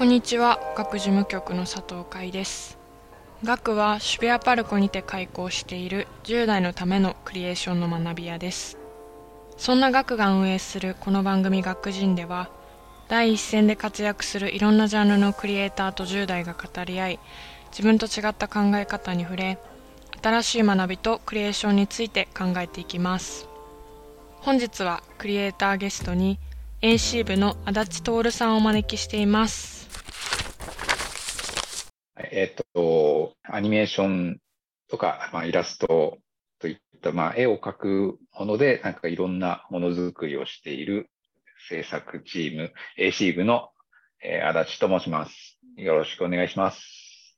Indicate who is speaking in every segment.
Speaker 1: こんにちは。学事務局の佐藤海です。学は渋谷パルコにて開校している10代のためのクリエーションの学び屋です。そんな学が運営するこの番組学人では第一線で活躍するいろんなジャンルのクリエイターと10代が語り合い自分と違った考え方に触れ新しい学びとクリエーションについて考えていきます。本日はクリエイターゲストに AC 部の足立徹さんをお招きしています。
Speaker 2: えっと、アニメーションとか、まあ、イラストといった、まあ、絵を描くもので、なんかいろんなものづくりをしている制作チーム、AC 部の、えー、足立と申します。よろしくお願いします。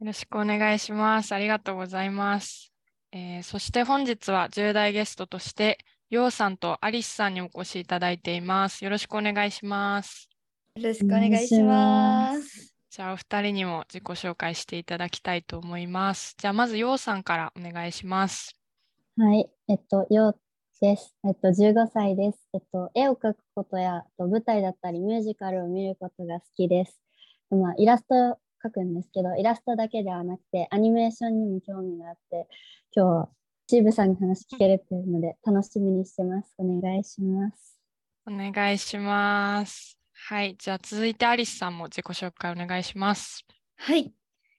Speaker 1: よろしくお願いします。ありがとうございます。えー、そして本日は重大ゲストとして、ようさんとアリスさんにお越しいただいています。よろしくお願いします。
Speaker 3: よろしくお願いします。
Speaker 1: じゃあお二人にも自己紹介していただきたいと思います。じゃあまずようさんからお願いします。
Speaker 4: はい、えっと、ようです。えっと、15歳です。えっと、絵を描くことやと舞台だったりミュージカルを見ることが好きです。まあ、イラスト描くんですけど、イラストだけではなくてアニメーションにも興味があって、今日はチーブさんに話聞けるっていうので楽しみにしてます。お願いします。
Speaker 1: お願いします。はい、じゃあ続いてアリスさんも自己紹介お願いします。
Speaker 3: はい、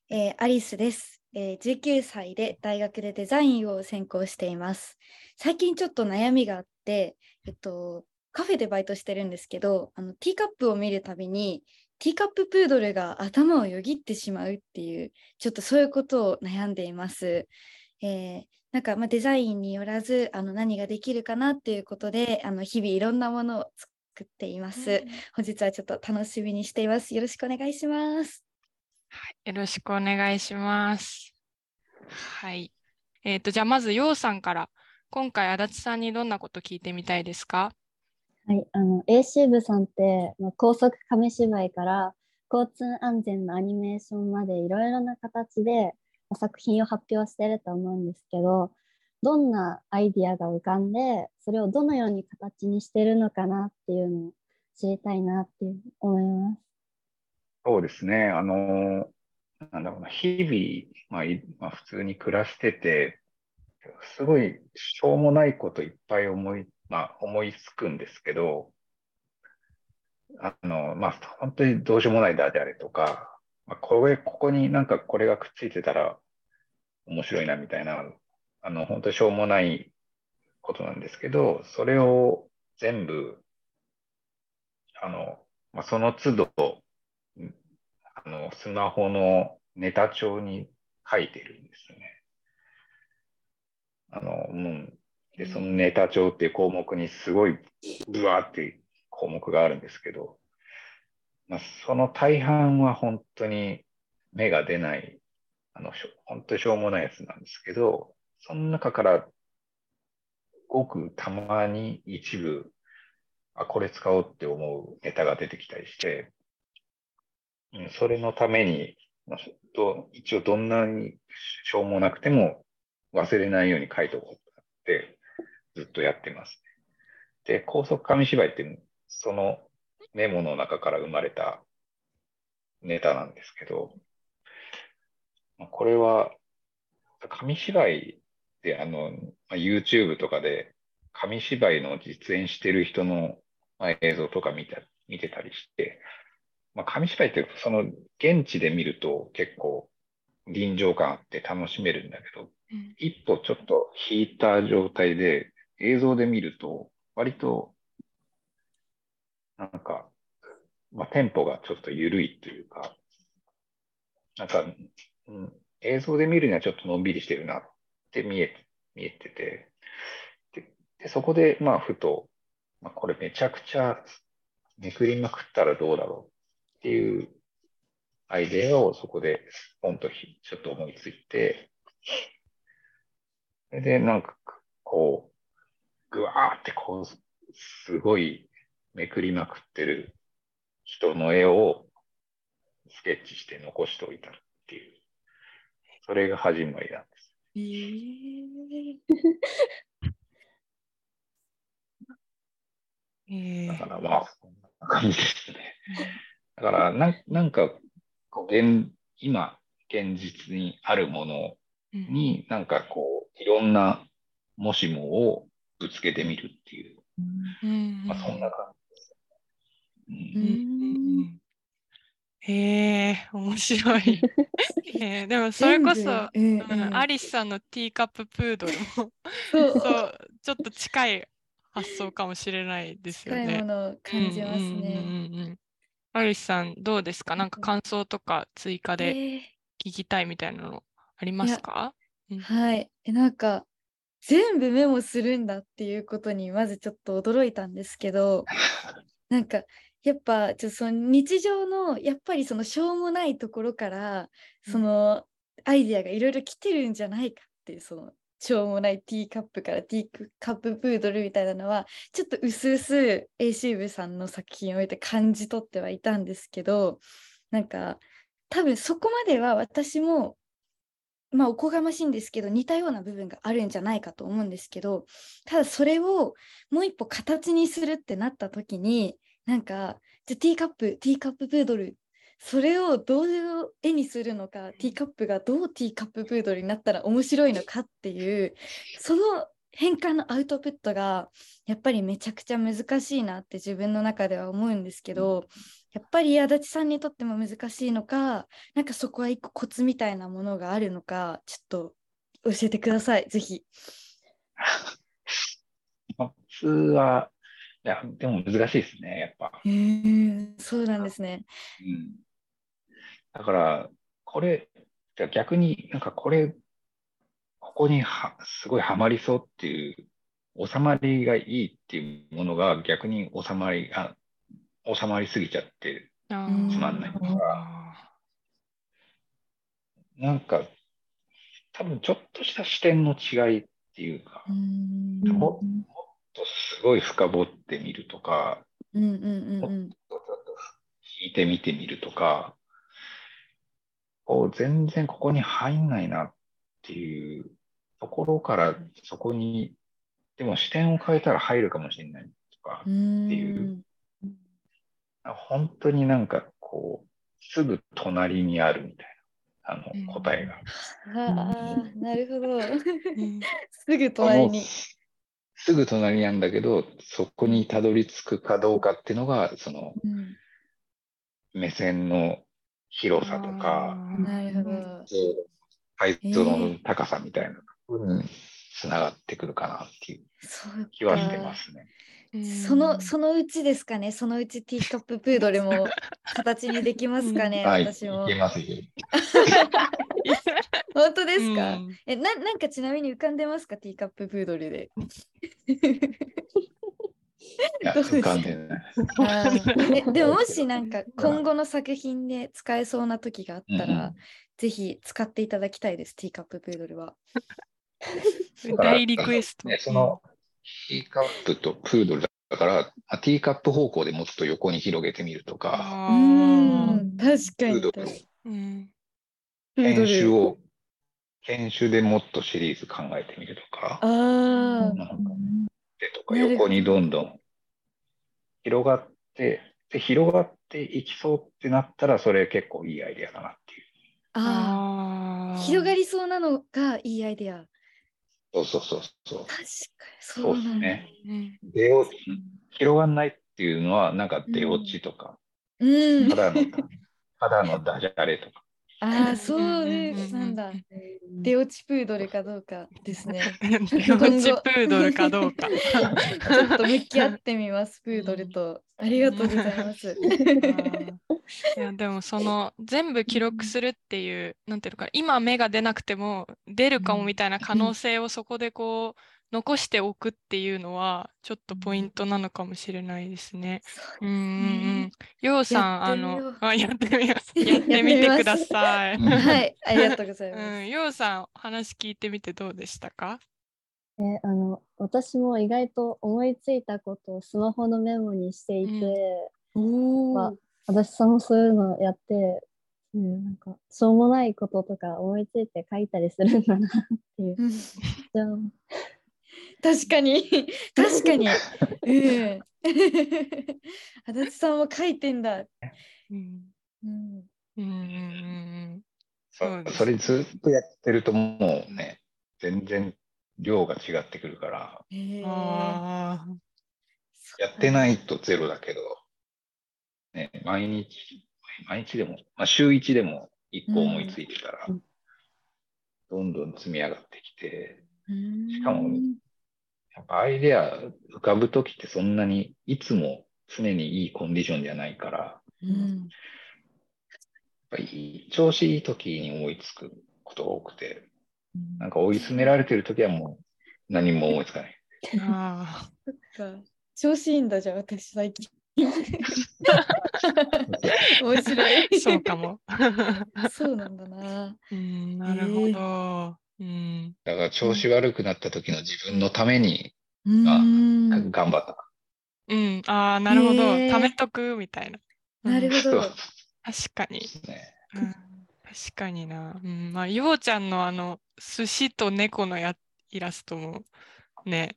Speaker 3: えー、アリスです、えー。19歳で大学でデザインを専攻しています。最近ちょっと悩みがあって、えっと、カフェでバイトしてるんですけど、あのティーカップを見るたびに、ティーカッププードルが頭をよぎってしまうっていう、ちょっとそういうことを悩んでいます。えー、なんかまあデザインによらずあの何ができるかなっていうことであの日々いろんなものを作っています、うん、本日はちょっと楽しみにしています。よろしくお願いします。
Speaker 1: はい、よろしくお願いします。はい。えっ、ー、と、じゃあまず、ようさんから、今回、足立さんにどんなこと聞いてみたいですか？
Speaker 4: はい、あの、AC 部さんって、まあ、高速紙芝居から交通安全のアニメーションまでいろいろな形で作品を発表してると思うんですけど、どんなアイディアが浮かんでそれをどのように形にしてるのかなっていうのを知りたいなって思います。
Speaker 2: そうですね。あの、なんだろうな、日々、まあ、まあ、普通に暮らしてて、すごいしょうもないこといっぱい思い、まあ、思いつくんですけど、あの、まあ、本当にどうしようもないだであれとか、まあ、これ、ここになんかこれがくっついてたら面白いなみたいなあの、本当にしょうもないことなんですけど、それを全部、あの、まあ、その都度、あの、スマホのネタ帳に書いてるんですよね。あの、うん。で、そのネタ帳っていう項目にすごい、ブワーって項目があるんですけど、まあ、その大半は本当に目が出ない、あの、本当にしょうもないやつなんですけど、その中からごくたまに一部、あ、これ使おうって思うネタが出てきたりして、それのために、一応どんなにしょうもなくても忘れないように書いておこうってずっとやってます。で、高速紙芝居ってそのメモの中から生まれたネタなんですけど、これは紙芝居で、あの、まあ、YouTube とかで紙芝居の実演してる人の、まあ、映像とか見た見てたりして、まあ、紙芝居ってその現地で見ると結構臨場感あって楽しめるんだけど、うん、一歩ちょっと引いた状態で映像で見ると割となんか、まあ、テンポがちょっと緩いというか、なんか、うん、映像で見るにはちょっとのんびりしてるなって見え見えてて、ででそこで、まあ、ふと、まあ、これめちゃくちゃめくりまくったらどうだろうっていうアイデアをそこでポンとちょっと思いついて、で、なんか、こう、ぐわーってこう、すごいめくりまくってる人の絵をスケッチして残しておいたっていう、それが始まりなんです。えー、だからまあ、そんな感じですね。だからなん、なんかこう現、今、現実にあるもの
Speaker 1: うん。
Speaker 2: に、なんかこう、いろんなもしもをぶつけてみるっていう、
Speaker 1: うん。
Speaker 2: まあ、そんな感じです
Speaker 1: う
Speaker 2: ね。
Speaker 1: んうん。うんへえ面白い。えーでもそれこそ、
Speaker 3: 全部うんうん
Speaker 1: うんアリスさんのティーカッププードルも
Speaker 3: そう
Speaker 1: ちょっと近い発想かもしれないですよね
Speaker 3: 近いも。のを感じます
Speaker 1: うんうんうん
Speaker 3: ね。
Speaker 1: うんうんアリスさんどうですか？なんか感想とか追加で
Speaker 3: え
Speaker 1: 聞きたいみたいなのありますか？
Speaker 3: ーはい。えなんか全部メモするんだっていうことにまずちょっと驚いたんですけど、なんかやっぱちょっとその日常のやっぱりそのしょうもないところから
Speaker 1: うん。
Speaker 3: そのアイディアがいろいろ来てるんじゃないかっていうそのしょうもないティーカップからティーカッププードルみたいなのはちょっとうすうす AC 部さんの作品を見て感じ取ってはいたんですけどなんか多分そこまでは私もまあおこがましいんですけど似たような部分があるんじゃないかと思うんですけどただそれをもう一歩形にするってなった時になんかじゃあティーカップティーカッププードル。それをどう絵にするのかティーカップがどうティーカッププードルになったら面白いのかっていうその変換のアウトプットがやっぱりめちゃくちゃ難しいなって自分の中では思うんですけどやっぱり足立さんにとっても難しいのかなんかそこは一個コツみたいなものがあるのかちょっと教えてくださいぜひ。
Speaker 2: 普通は、いや、でも難しいですね、やっぱ。
Speaker 3: そうなんですね。
Speaker 2: うん。だから、これ、じゃあ逆になんかこれ、ここにはすごいハマりそうっていう、収まりがいいっていうものが逆に収まり、あ、収まりすぎちゃってつまんないから、なんか、多分ちょっとした視点の違いっていうか、
Speaker 3: う
Speaker 2: もとすごい深掘ってみるとか、
Speaker 3: うんうんうんうん
Speaker 2: ちょっと引いてみてみるとか、こう全然ここに入んないなっていうところからそこに、でも視点を変えたら入るかもしれないとかっていう本当になんかこう、すぐ隣にあるみたいな、あ
Speaker 1: うん
Speaker 2: の答えが。
Speaker 3: はあ、なるほど。
Speaker 1: うん
Speaker 3: すぐ隣に。
Speaker 2: すぐ隣なんだけど、そこにたどり着くかどうかっていうのが、その
Speaker 3: うん
Speaker 2: 目線の広さとか、
Speaker 3: なるほど。
Speaker 2: 解像度の高さみたいなところにつながってくるかなっていう気はして
Speaker 3: か
Speaker 2: ますね。
Speaker 3: そのそのうちですかね？そのうちティーカッププードルも形にできますかね？
Speaker 2: はい、い
Speaker 3: 私も
Speaker 2: け。ますよ。
Speaker 3: 本当ですか？
Speaker 1: うん
Speaker 3: えななんかちなみに浮かんでますか？ティーカッププードルで。ですか
Speaker 2: 浮かんでない。
Speaker 3: あーえでももしなんか 今後の作品で使えそうな時があったら、
Speaker 2: うん
Speaker 3: ぜひ使っていただきたいです。ティーカッププードルは。
Speaker 1: 大リクエスト。
Speaker 2: ね、そのティーカップとプードルだから、あティーカップ方向でもうちょっと横に広げてみるとか、
Speaker 3: うん確かに
Speaker 2: プードル
Speaker 3: 確かに。
Speaker 1: うん
Speaker 3: プードル
Speaker 2: 犬種を、犬種でもっとシリーズ考えてみるとか、
Speaker 3: ああ、
Speaker 2: なんかでとか横にどんどん広がって、で広がっていきそうってなったら、それ結構いいアイデアだなっていう。
Speaker 3: ああ、広がりそうなのがいいアイデア。
Speaker 2: そうそうそうそう。
Speaker 3: 確かにそ
Speaker 2: そう。ですね。
Speaker 1: うん
Speaker 2: 出落ち、広がんないっていうのは、なんか出落ちとか、
Speaker 3: うん
Speaker 2: た。だの、ただのダジャレとか。
Speaker 3: ああ、そうなんだ。出落ちプードルかどうかですね。
Speaker 1: 出落ちプードルかどうか。
Speaker 3: ちょっと向き合ってみます、プードルと。ありがとうございます。
Speaker 1: いやでもその全部記録するっていうなんていうのかな今芽が出なくても出るかもみたいな可能性をそこでこう残しておくっていうのはちょっとポイントなのかもしれないですね。うんうんうん。ようさんあのあ やってみます。やってみてください。
Speaker 2: うん
Speaker 3: はい、ありがとうございます。
Speaker 1: うん、ようさん話聞いてみてどうでしたか？
Speaker 4: えあの私も意外と思いついたことをスマホのメモにしていて、
Speaker 3: お
Speaker 4: まあ私さんもそういうのやって、うん、なんかしょうもないこととか思いついて書いたりするんだなっていう。
Speaker 3: 確かに。確かに。う ん 足立さんも書いてんだ。
Speaker 1: うん。
Speaker 3: うん。
Speaker 1: うんうんうん
Speaker 2: そ
Speaker 1: そうです。
Speaker 2: それずっとやってるともうね、全然量が違ってくるから、やってないとゼロだけど、ね、毎日、毎日でも、まあ、週1でも1個思いついてたら、
Speaker 4: うん。
Speaker 2: どんどん積み上がってきて、
Speaker 3: うん。
Speaker 2: しかもアイデア浮かぶときってそんなにいつも常にいいコンディションじゃないから、やっ
Speaker 3: うん
Speaker 2: ぱり調子いいときに思いつくことが多くて、なんか追い詰められてるときはもう何も思いつかない。
Speaker 1: あ
Speaker 3: そっか調子いいんだじゃあ私最近 面白い
Speaker 1: ーそうかも。
Speaker 3: そうなんだな
Speaker 1: うん、なるほど。うん、
Speaker 2: だから調子悪くなった時の自分のために
Speaker 3: うん。
Speaker 2: 頑張った。
Speaker 1: うん、ああ、なるほど。
Speaker 3: へー。
Speaker 1: 貯めとくみたいな。うん。
Speaker 3: なるほど。
Speaker 1: 確かに。
Speaker 2: すね。
Speaker 1: うん、確かにな。うん、まあ、ようちゃんのあの、寿司と猫のやイラストもね、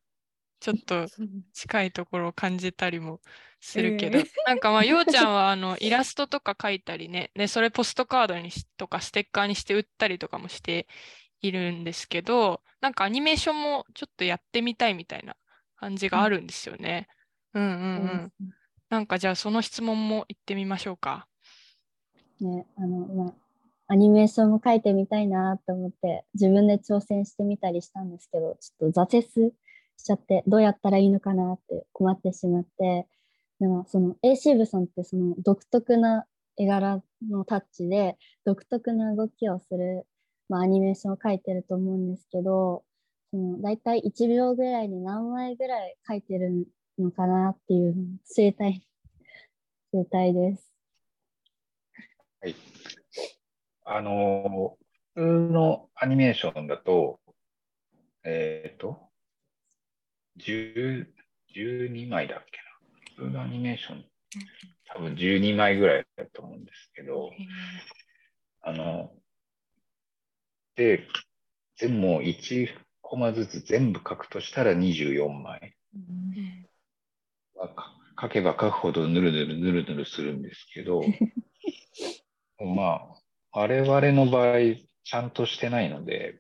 Speaker 1: ちょっと近いところを感じたりもするけど、
Speaker 3: うん
Speaker 1: なんかまあ、ようちゃんはあの イラストとか描いたりね、ね、それポストカードにしとかステッカーにして売ったりとかもしているんですけど、なんかアニメーションもちょっとやってみたいみたいな感じがあるんですよね。うんうんうん。なんかじゃあその質問も言ってみましょうか。
Speaker 4: ね、あの、まあ、アニメーションも描いてみたいなと思って、自分で挑戦してみたりしたんですけど、ちょっと挫折しちゃって、どうやったらいいのかなって困ってしまって、でもその AC 部さんってその独特な絵柄のタッチで、独特な動きをする、まあ、アニメーションを描いてると思うんですけど、その大体1秒ぐらいに何枚ぐらい描いてるのかなっていうのを知りたい、知りたいです。
Speaker 2: はい。あの、普通のアニメーションだと、えっ、と、10 12枚だっけな。普通のアニメーション、多分12枚ぐらいだと思うんですけど、あの、で、全部1コマずつ全部書くとしたら24枚。
Speaker 1: うん。
Speaker 2: まあか書けば書くほどぬるぬるぬるぬるするんですけど、まあ、我々の場合、ちゃんとしてないので、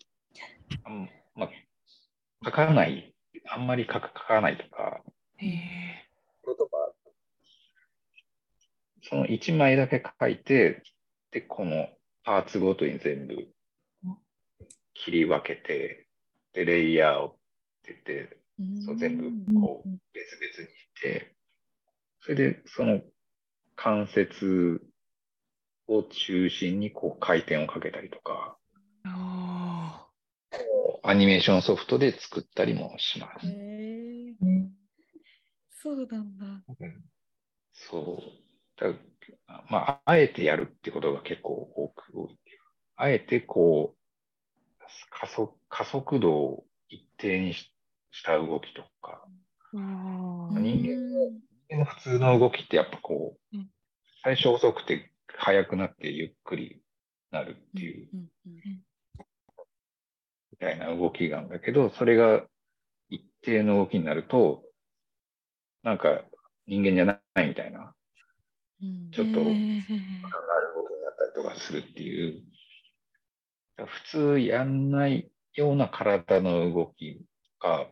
Speaker 2: まあ、書かない、あんまり書か書かないとか、その1枚だけ書いて、で、このパーツごとに全部切り分けて、で、レイヤーをって言って、そう全部こう別々にして、それでその関節を中心にこう回転をかけたりとか、
Speaker 1: あ
Speaker 2: アニメーションソフトで作ったりもします。
Speaker 3: そうなんだ。
Speaker 2: そう。だまあ、あえてやるってことが結構多く多い。あえてこう、加速加速度を一定にしした動きとか。人間でも普通の動きってやっぱこう、
Speaker 1: うん。
Speaker 2: 最初遅くて速くなってゆっくりなるっていう。みたいな動きがあるんだけど、それが一定の動きになると、なんか人間じゃないみたいな、
Speaker 3: うん。
Speaker 2: ちょっとなる動きになったりとかするっていう、普通やんないような体の動きが、っ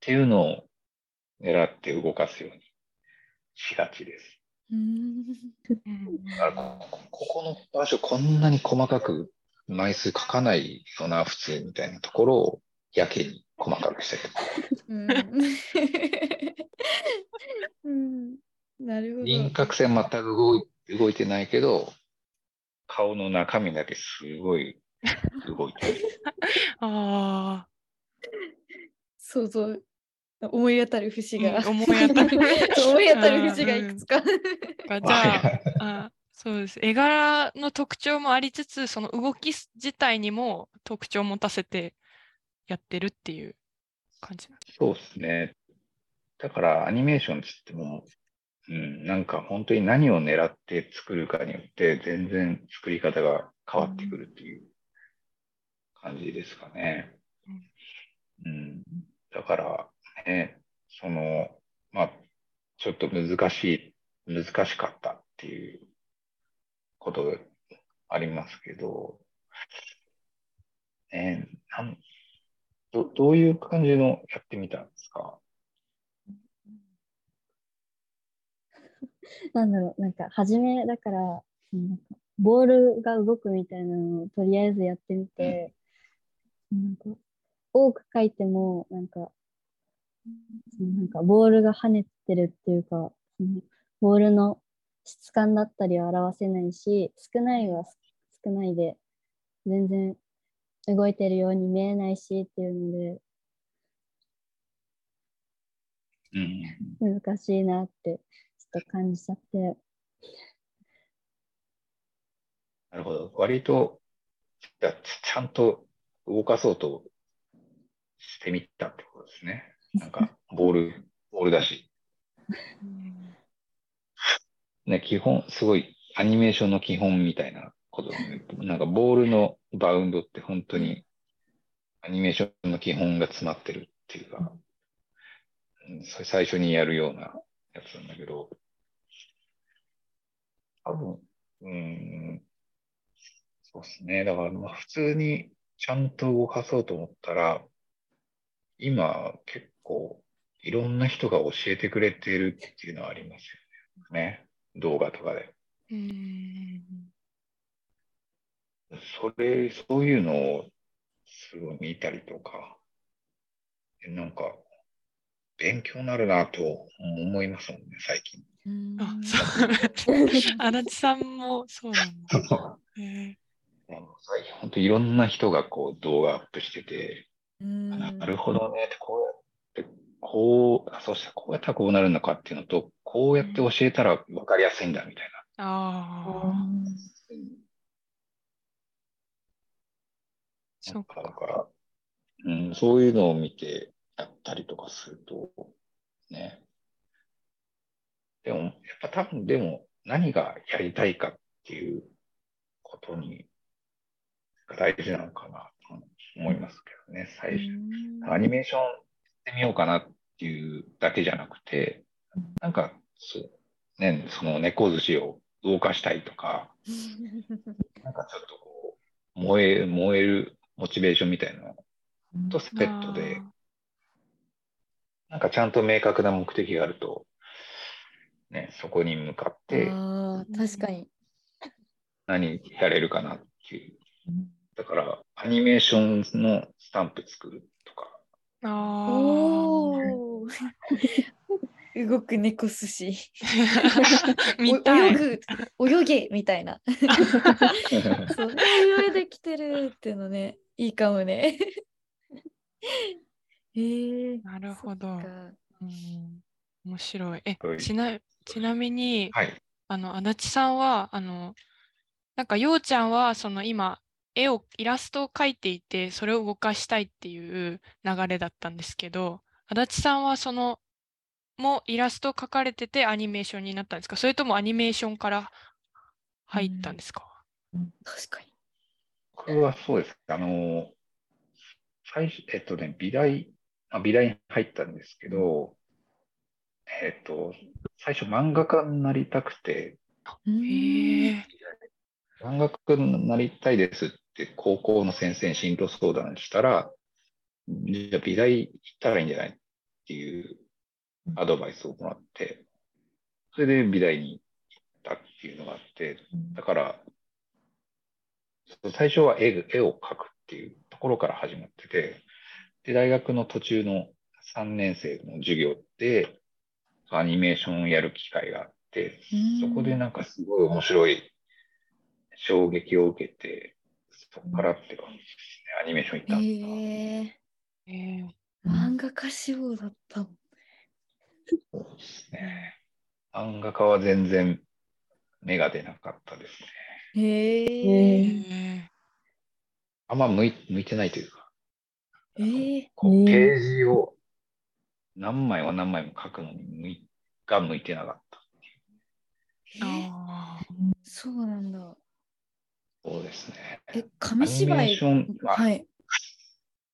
Speaker 2: ていうのを狙って動かすようにしがちです。ここの場所こんなに細かく枚数書かないよな、普通みたいなところをやけに細かくしたりとか。
Speaker 3: うんうん なるほど。
Speaker 2: 輪郭線全く動い動いてないけど、顔の中身だけすごい動いてる。
Speaker 1: あ
Speaker 3: 想像思い当たる節が、
Speaker 1: うん思い当たる
Speaker 3: 思い当たる節がいくつか。
Speaker 1: あ。じゃあ、あそうです。絵柄の特徴もありつつ、その動き自体にも特徴を持たせてやってるっていう感じなんです。
Speaker 2: そうですね。だからアニメーションって言っても、うん、なんか本当に何を狙って作るかによって全然作り方が変わってくるっていう感じですかね。うん、だからね、その、まあ、ちょっと難しい、難しかったっていうことがありますけど、えーなんどどういう感じのやってみたんですか？
Speaker 4: なんだろう、なんか、初めだから、なんかボールが動くみたいなのをとりあえずやってみて、なんか、多く書いても、なんか、なんかボールが跳ねてるっていうか、ボールの質感だったりは表せないし、少ないは少ないで、全然動いてるように見えないしっていうので、
Speaker 2: うん。
Speaker 4: 難しいなってと感じちゃって、
Speaker 2: なるほど。割と、ちちゃんと動かそうとしてみたってことですね。なんか、ボール、ボールだし。ね、基本、すごいアニメーションの基本みたいなことだね。なんかボールのバウンドって本当にアニメーションの基本が詰まってるっていうか、うんそれ最初にやるようなやつなんだけど、多分、うーん、そうですね。だからまあ普通にちゃんと動かそうと思ったら、今結構いろんな人が教えてくれてるっていうのはありますよね。動画とかで。
Speaker 1: うん
Speaker 2: それ、そういうのをすごい見たりとか、えなんか、勉強になるなと思いますもんね、最近。
Speaker 3: うん
Speaker 1: あ、そう。足立さんもそうなんだ。へ え
Speaker 2: あの最近本当いろんな人がこう動画アップしてて、
Speaker 3: うん。
Speaker 2: あなるほどね。って、こうやって、こう、あそうしたらこうやったらこうなるのかっていうのと、こうやって教えたら分かりやすいんだみたい
Speaker 1: ああ、
Speaker 2: な。
Speaker 1: そう
Speaker 2: だから、うん、そういうのを見てやったりとかすると、ね。でも、やっぱ多分でも何がやりたいかっていうことに、が大事なのかなと思いますけどね、最初。アニメーションやってみようかなっていうだけじゃなくて、なんか、そう、ね、その猫寿司を動かしたいとか、なんかちょっとこう、燃え、燃えるモチベーションみたいなのとセットで、なんかちゃんと明確な目的があると、ね、そこに向かって
Speaker 3: あー確かに。
Speaker 2: 何やれるかなっていう。だから、アニメーションのスタンプ作るとか、
Speaker 1: ああ。
Speaker 3: おお。動く猫寿司。泳ぐ、泳げみたいな。そう、上で来てるっていうのね、いいかもね。ええ
Speaker 1: なるほど。
Speaker 3: か
Speaker 1: うん、面白い。え
Speaker 2: はい、
Speaker 1: ちな、ちなみに、
Speaker 2: はい。
Speaker 1: あの、足立さんは、あの、なんか、ようちゃんは、その今、絵を、イラストを描いていて、それを動かしたいっていう流れだったんですけど、足立さんは、その、もうイラストを描かれててアニメーションになったんですか？それともアニメーションから入ったんですか、
Speaker 3: 確かに。
Speaker 2: 僕はそうです。あの、最初、えっとね、美大、あ美大に入ったんですけど、えっと、最初漫画家になりたくて。漫画家になりたいですって高校の先生に進路相談したら、じゃあ美大行ったらいいんじゃないっていうアドバイスをもらって、それで美大に行ったっていうのがあって、だから、最初は絵絵を描くっていうところから始まってて、で、大学の途中の3年生の授業で、アニメーションをやる機会があって、そこでなんかすごい面白い衝撃を受けて、そこからって感じですね、アニメーション行ったんですが
Speaker 3: ええ
Speaker 1: へえ
Speaker 3: 漫画家志望だったの。
Speaker 2: そうですね。漫画家は全然芽が出なかったですね。
Speaker 3: へ
Speaker 1: へ
Speaker 3: え。
Speaker 1: え
Speaker 2: あんま向い向いてないというか、
Speaker 3: ええ。
Speaker 2: こう
Speaker 4: うん
Speaker 2: ページを何枚も何枚も書くのに向いが向いてなかった。
Speaker 1: ああ
Speaker 3: そうなんだ。
Speaker 2: そうですね。
Speaker 3: え、紙芝居？
Speaker 2: は
Speaker 3: はい。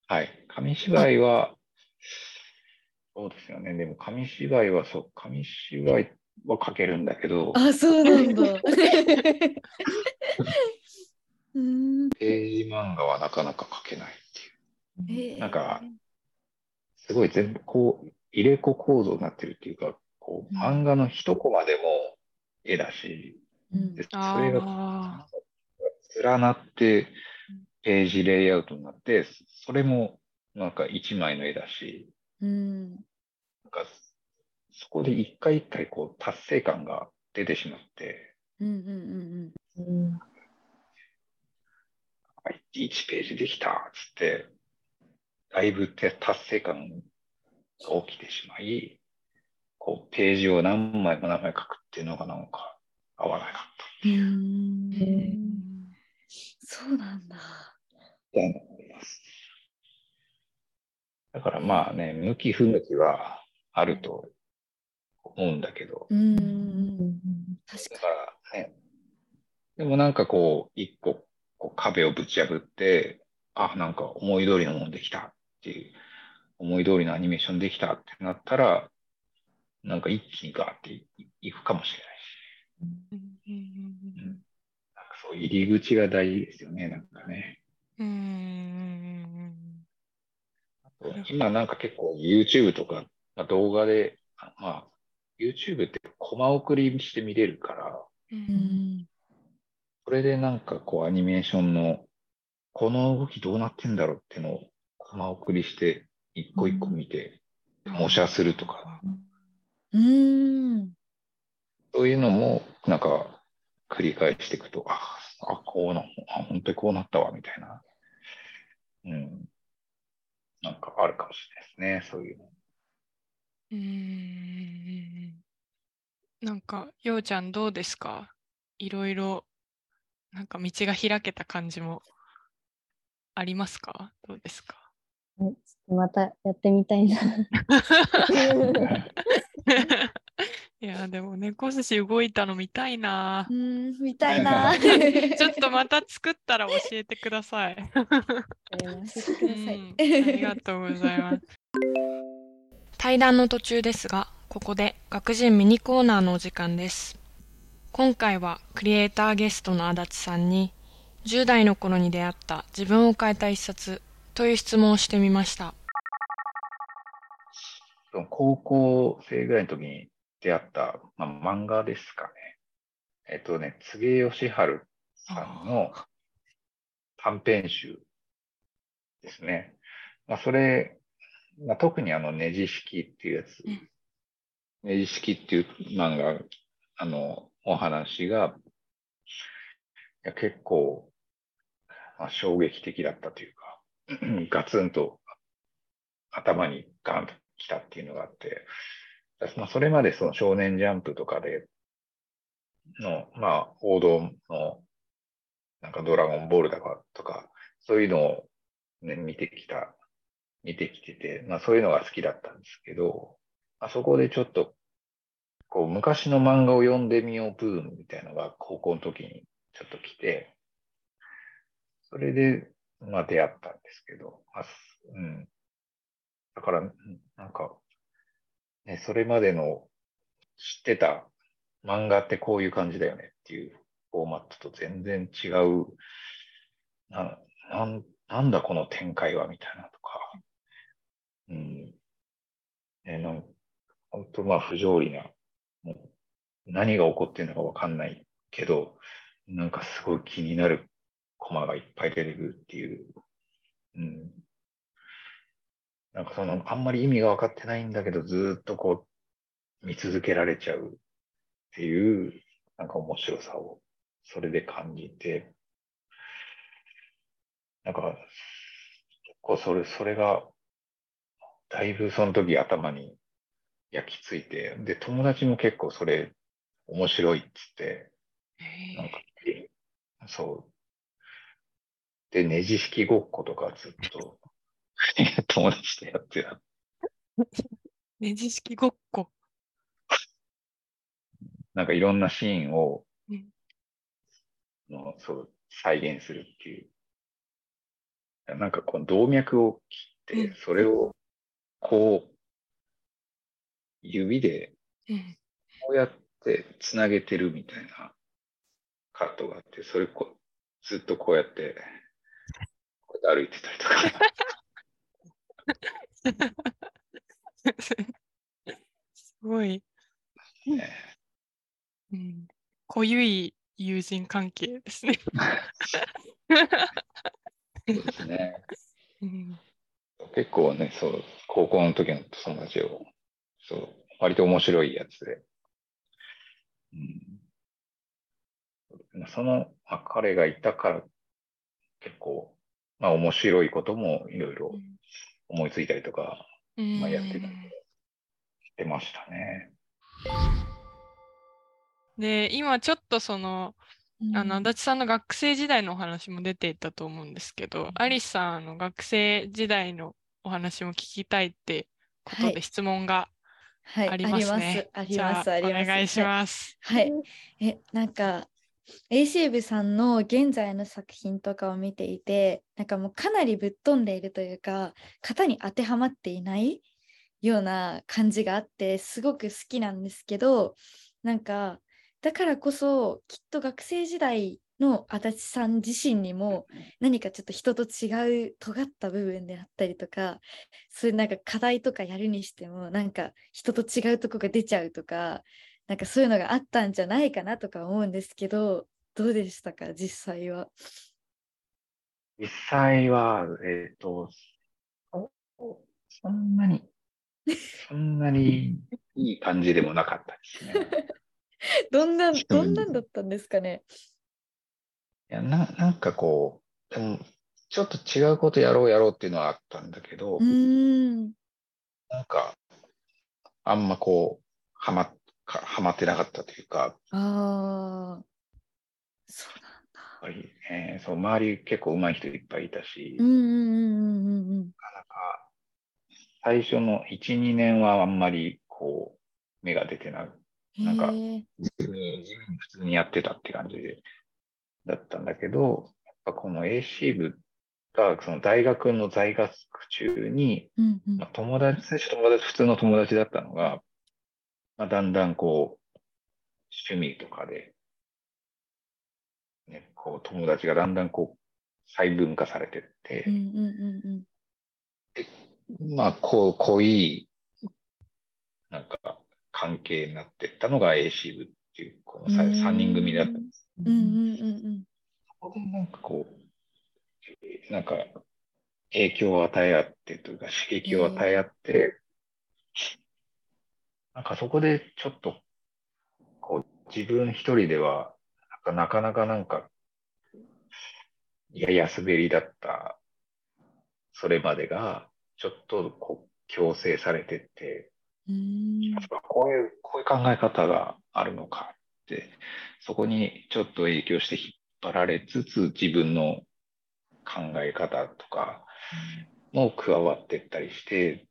Speaker 2: はい。紙芝居は、そうですよね。でも紙芝居はそう、紙芝居は描けるんだけど、
Speaker 3: あ、そうなんだ。うん。
Speaker 2: ページ漫画はなかなか描けないっていう。
Speaker 3: えー
Speaker 2: なんか、すごい全部こう、入れ子構造になってるっていうか、こう、
Speaker 3: うん。
Speaker 2: 漫画の一コマでも絵だし、
Speaker 3: うん。
Speaker 2: でそ
Speaker 1: あ
Speaker 2: れが
Speaker 1: あ
Speaker 2: 連なってページレイアウトになって、それもなんか一枚の絵だし、
Speaker 3: うん。
Speaker 2: なんかそこで一回一回こう達成感が出てしまって、
Speaker 3: うんうんうん
Speaker 4: うん。
Speaker 2: あ1ページできたっつって、だいぶて達成感が起きてしまい、こうページを何枚も何枚書くっていうのがなんか合わなかった。
Speaker 3: そうなんだ。
Speaker 2: だからまあね、向き不向きはあると思うんだけど、
Speaker 3: うん確
Speaker 2: だ
Speaker 3: か
Speaker 2: からね、でもなんかこう、一個こう壁をぶち破って、あ、なんか思い通りのものできたっていう、思い通りのアニメーションできたってなったら、なんか一気にガーっていいくかもしれないし、
Speaker 1: うん。
Speaker 2: なんかそう入り口が大事ですよね、なんかね。
Speaker 1: うん。うん。
Speaker 2: 今なんか結構 YouTube とかまあ動画で、あまあ YouTube ってコマ送りして見れるから、
Speaker 1: う
Speaker 3: んん。
Speaker 2: それでなんかこうアニメーションのこの動きどうなってんだろうっていうのをコマ送りして一個一個見て模写するとか、
Speaker 3: うん。
Speaker 2: そういうのもなんか繰り返していくと、あ、あこうな、あ、本当にこうなったわみたいな、うん、なんかあるかもしれないですね、そういうの。
Speaker 1: うんなんかようちゃんどうですか？いろいろなんか道が開けた感じもありますか？どうですか？
Speaker 4: えちょっとまたやってみたいな。
Speaker 1: いやでも猫寿司動いたの見たいな
Speaker 3: う。ん。みたいな。
Speaker 1: ちょっとまた作ったら教えてください。ありがとうございます。対談の途中ですが、ここで学人ミニコーナーのお時間です。今回はクリエイターゲストの足立さんに、10代の頃に出会った自分を変えた一冊という質問をしてみました。
Speaker 2: 高校生ぐらいの時に出会った、まあ、漫画ですかね。えっとね、柘植義治さんの短編集ですね。まあ、それ、まあ、特にあの、ネジ式っていうやつ
Speaker 1: うん、
Speaker 2: ネジ式っていう漫画、あの、お話が、いや結構、まあ、衝撃的だったというか、ガツンと頭にガンと来たっていうのがあって、まあ、それまでその少年ジャンプとかでの、まあ、王道の、なんかドラゴンボールだかとか、そういうのを、ね、見てきた、見てきてて、まあそういうのが好きだったんですけど、あ、そこでちょっと、こう、昔の漫画を読んでみようブームみたいなのが高校の時にちょっと来て、それで、まあ出会ったんですけど、まあ、うん。だから、なんか、ね、それまでの知ってた漫画ってこういう感じだよねっていうフォーマットと全然違う、な、なん、なんだこの展開はみたいなとか、うん。ね、なん本当まあ不条理な、もう何が起こってるのかわかんないけど、なんかすごい気になるコマがいっぱい出てくるっていう、うん。なんかその、あんまり意味が分かってないんだけど、ずーっとこう、見続けられちゃうっていう、なんか面白さを、それで感じて、なんか、結構それ、それが、だいぶその時頭に焼き付いて、で、友達も結構それ、面白いっつって、なんか、そう。で、ネジ式ごっことかずっと 友達とやってた。
Speaker 1: ネジ式ごっこ。
Speaker 2: なんかいろんなシーンを
Speaker 1: うん、
Speaker 2: のそう、再現するっていう。なんかこの動脈を切
Speaker 1: うん
Speaker 2: って、それをこう、指で
Speaker 1: うん
Speaker 2: こうやっってつなげてるみたいなカットがあって、それこずっとこうやって、こうやって歩いてたりとか、
Speaker 1: すごい、
Speaker 2: ね。
Speaker 1: うん、濃ゆい友人関係ですね。
Speaker 2: そうですね。
Speaker 1: うん
Speaker 2: 結構ね、そう、高校の時の友達を、そう、割と面白いやつで。うん、その、まあ、彼がいたから、結構、まあ面白いこともいろいろ思いついたりとかまあやってたしてましたね。
Speaker 1: で今ちょっとそのあの
Speaker 3: うん
Speaker 1: 足立さんの学生時代のお話も出ていたと思うんですけど、アリスさんの学生時代のお話も聞きたいってこと
Speaker 3: はい
Speaker 1: で質問が
Speaker 3: はい、
Speaker 1: ありますね。
Speaker 3: あり
Speaker 1: じゃ
Speaker 3: ます。あります。
Speaker 1: お願いし
Speaker 3: はい
Speaker 1: ます。
Speaker 3: はい。え、なんか、AC 部さんの現在の作品とかを見ていて、なんかもうかなりぶっ飛んでいるというか、型に当てはまっていないような感じがあって、すごく好きなんですけど、なんか、だからこそ、きっと学生時代の足立さん自身にも何かちょっと人と違う尖った部分であったりとかそういうなんか課題とかやるにしてもなんか人と違うとこが出ちゃうとかなんかそういうのがあったんじゃないかなとか思うんですけどどうでしたか？実際は。
Speaker 2: 実際は、えっ、と、そそんなに、そんなにいい感じでもなかったですね。
Speaker 3: どんなどんなんだったんですかね？
Speaker 2: いやななんかこう、でもちょっと違うことやろうやろうっていうのはあったんだけど、
Speaker 3: うーん
Speaker 2: なんか、あんまこう、はま、かはまってなかったというか、
Speaker 3: あーそうなんだ。
Speaker 2: やっぱり、えーそう、周り結構上手い人いっぱいいたし、
Speaker 3: うんうんうんうんうんうん。
Speaker 2: なかなか最初の1、2年はあんまりこう、芽が出てない。なんかに地味に普通にやってたって感じで、だったんだけど、やっぱこの AC 部が、その大学の在学中に、
Speaker 3: うんうん
Speaker 2: まあ、友達、最初友達、普通の友達だったのが、まあ、だんだんこう、趣味とかで、ね、こう、友達がだんだんこう、細分化されてって、
Speaker 3: うんうんうんうん
Speaker 2: まあ、こう、濃い、なんか、関係になっていったのが AC 部っていう、このさ
Speaker 3: うん
Speaker 2: 3人組だったんです。
Speaker 3: うんうんうん
Speaker 2: そこでなんかこう、えーなんか、影響を与え合ってというか、刺激を与え合って、なんかそこでちょっと、こう、自分一人では、なんかなかなかなんか、やや滑りだった、それまでが、ちょっとこう、強制されてって、
Speaker 3: うん。
Speaker 2: こういう、こういう考え方があるのかって、そこにちょっと影響して引っ張られつつ、自分の考え方とかも加わっていったりして、
Speaker 3: うん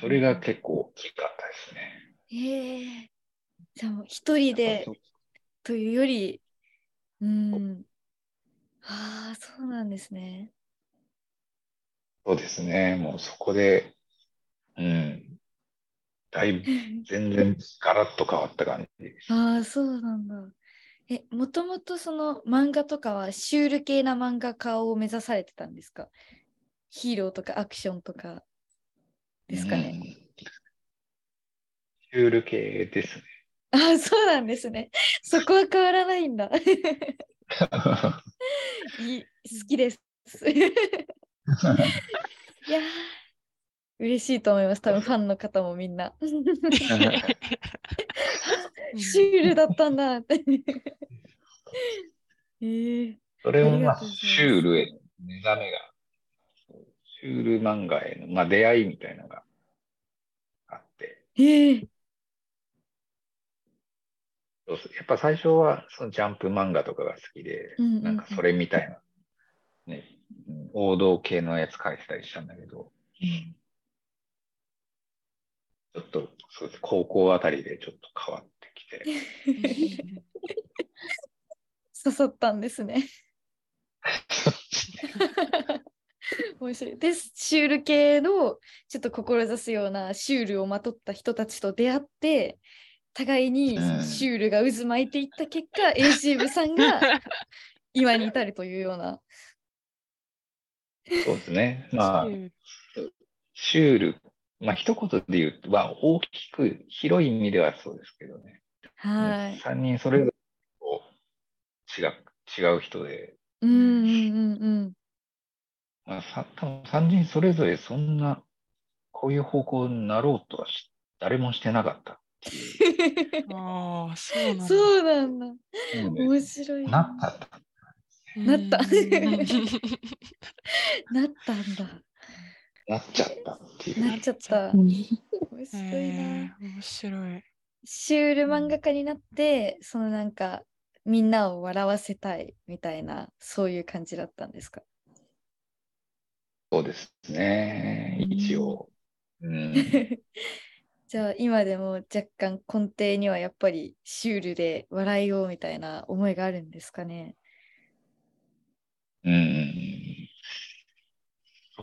Speaker 2: それが結構大きかったですね。
Speaker 3: へえじゃあ一人でというより、うん。ああ、そうなんですね。
Speaker 2: そうですね。もうそこで、うん。だいぶ、全然ガラッと変わった感じ。
Speaker 3: ああ、そうなんだ。え、もともとその漫画とかはシュール系な漫画家を目指されてたんですか？ヒーローとかアクションとかですかね。
Speaker 2: うんシュール系ですね。
Speaker 3: ああ、そうなんですね。そこは変わらないんだ。いい好きです。いやー嬉しいと思います。多分ファンの方もみんな。シュールだったんだって。えー、
Speaker 2: それもまあシュールへの目覚めが、シュール漫画への、まあ、出会いみたいなのがあって、
Speaker 3: え。ー、
Speaker 2: そうそう。やっぱ最初はそのジャンプ漫画とかが好きで、
Speaker 3: うんうんうん。
Speaker 2: なんかそれみたいな、ね、うん王道系のやつ書いてたりしたんだけど、ちょっとそうです。高校あたりでちょっと変わってきて、
Speaker 3: 刺さったんですね。面白いです。シュール系のちょっと志すようなシュールをまとった人たちと出会って互いにシュールが渦巻いていった結果、AC 部さんが 今に至るというような。
Speaker 2: そうですね。まあ、シュール、まあ一言で言うと、まあ大きく広い意味ではそうですけどね。
Speaker 3: はい。
Speaker 2: 3人それぞれ違う違う人で。
Speaker 3: うんうんうんうん。
Speaker 2: まあ、さ多分3人それぞれそんな、こういう方向になろうとは誰もしてなかった。
Speaker 1: ああ、そうなんだ。
Speaker 3: そうなんだ。面白い。
Speaker 2: なった。
Speaker 3: なった。なったんだ。
Speaker 2: なっちゃったっていう。
Speaker 3: なっちゃった。面白い
Speaker 1: な。面白い。
Speaker 3: シュール漫画家になって、そのなんか、みんなを笑わせたいみたいな、そういう感じだったんですか？
Speaker 2: そうですね、一応。うん、
Speaker 3: じゃあ今でも若干根底にはやっぱりシュールで笑いをみたいな思いがあるんですかね？
Speaker 2: うん、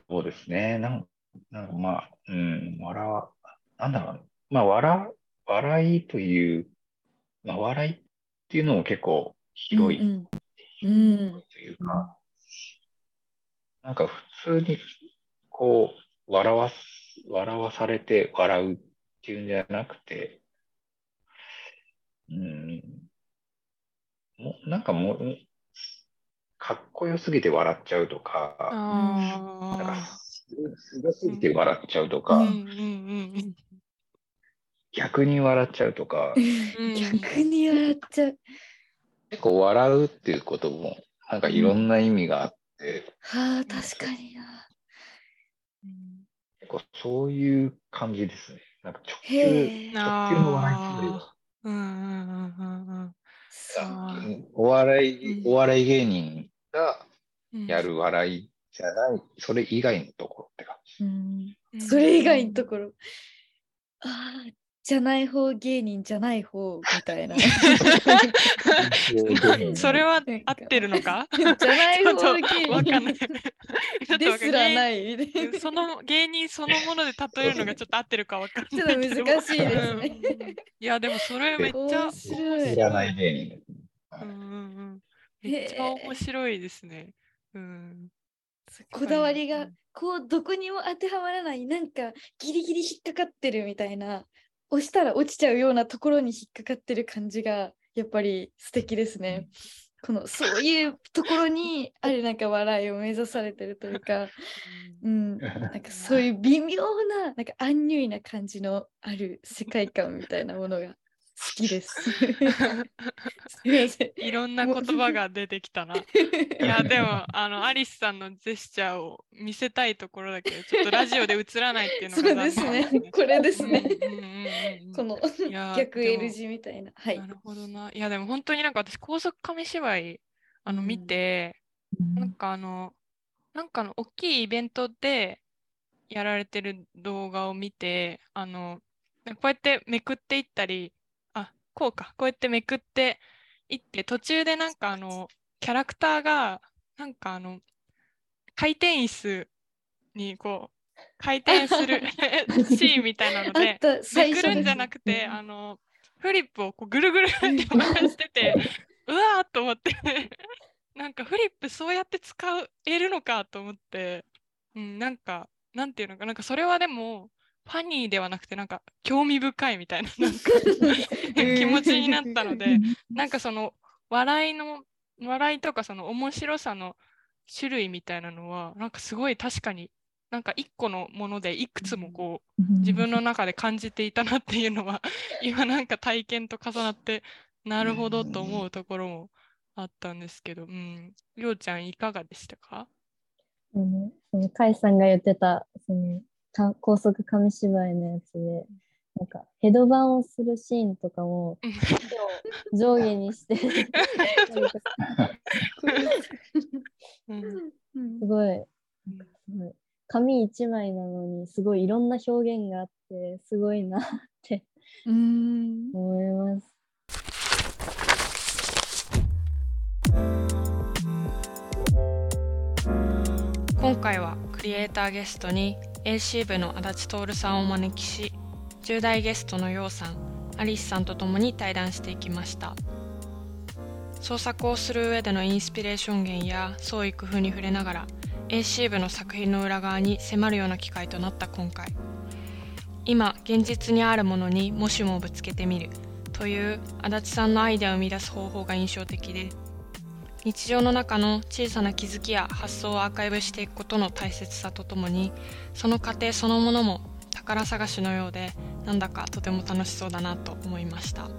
Speaker 2: そうですね。なんなんかまあ、うん、笑わ、なんだろう、まあ笑、笑いという、まあ笑いっていうのも結構広いというか、なんか普通にこう、笑わす、笑わされて笑うっていうんじゃなくて、うん、もなんかもう、かっこよすぎて笑っちゃうとか、なんかすごすぎて笑っちゃうとか、逆に笑っちゃうとか、
Speaker 3: 逆に笑っちゃう。
Speaker 2: 結構笑うっていうことも、なんかいろんな意味があって、
Speaker 3: はあ、確かにな。
Speaker 2: 結構そういう感じですね。なんか直球、直球の笑いっていうよりは。うんうんうんうん。お笑い、お笑い芸人がやる笑いじゃない、それ以外のところって感じ。
Speaker 3: うん、それ以外のところ。ああ、じゃない方芸人じゃない方みたいな。
Speaker 1: それは合ってるのか？
Speaker 3: じゃない方芸人。
Speaker 1: わかんない。
Speaker 3: ですらない
Speaker 1: その芸人そのもので例えるのがちょっと合ってるかわかんない。
Speaker 3: ちょっと難しいですね。
Speaker 1: いや、でもそれめっちゃ面
Speaker 3: 白い。
Speaker 2: いらない芸人です、
Speaker 1: うんうん。めっちゃ面白いですね。うん。
Speaker 3: こだわりがこうどこにも当てはまらないなんかギリギリ引っかかってるみたいな押したら落ちちゃうようなところに引っかかってる感じがやっぱり素敵ですね。このそういうところにあるなんか笑いを目指されてるというか、うん、なんかそういう微妙ななんかアンニュイな感じのある世界観みたいなものが好きです。す
Speaker 1: みません。いろんな言葉が出てきたな。いや、でも、あの、アリスさんのジェスチャーを見せたいところだけど、ちょっとラジオで映らないっていうのが、
Speaker 3: ね、そうですね。これですね。この逆 L 字みたいな。はい。
Speaker 1: なるほどな。いや、でも本当になんか私、高速紙芝居、あの、見て、うん、なんかあの、なんかの大きいイベントでやられてる動画を見て、あの、こうやってめくっていったり、こうか、こうやってめくっていって、途中でなんかあの、キャラクターが、なんかあの、回転椅子にこう、回転する シーンみたいなので、めくるんじゃなくて、あの、フリップをこうぐるぐるって回してて、う わーと思って なんかフリップそうやって使えるのかと思って、うん、なんか、なんていうのか、なんかそれはでも、ファニーではなくてなんか興味深いみたいな なんか気持ちになったのでなんかその笑いの笑いとかその面白さの種類みたいなのはなんかすごい確かになんか一個のものでいくつもこう自分の中で感じていたなっていうのは 今なんか体験と重なってなるほどと思うところもあったんですけど、うん、りょうちゃんいかがでしたか？
Speaker 4: うん、その甲斐さんが言ってたその高速紙芝居のやつでなんかヘドバンをするシーンとかも上下にしてすごい紙一枚なのにすごいいろんな表現があってすごいなって思います。
Speaker 1: 今回はクリエイターゲストに AC 部の足立徹さんをお招きし10代ゲストのようさん
Speaker 5: アリスさんと共に対談していきました。創作をする上でのインスピレーション源や創意工夫に触れながら AC 部の作品の裏側に迫るような機会となった今回。今現実にあるものにもしもぶつけてみるという足立さんのアイデアを生み出す方法が印象的で日常の中の小さな気づきや発想をアーカイブしていくことの大切さとともにその過程そのものも宝探しのようでなんだかとても楽しそうだなと思いました。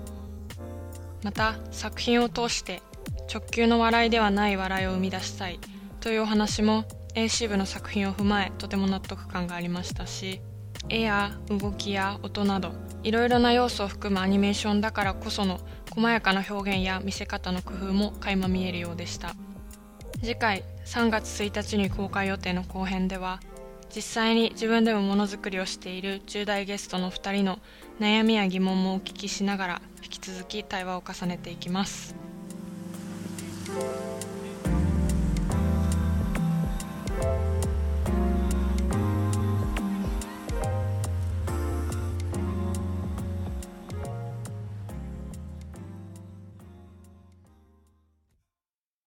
Speaker 5: また作品を通して直球の笑いではない笑いを生み出したいというお話も AC 部の作品を踏まえとても納得感がありましたし絵や動きや音などいろいろな要素を含むアニメーションだからこその細やかな表現や見せ方の工夫も垣間見えるようでした。次回3月1日に公開予定の後編では実際に自分でもものづくりをしている10代ゲストの2人の悩みや疑問もお聞きしながら引き続き対話を重ねていきます。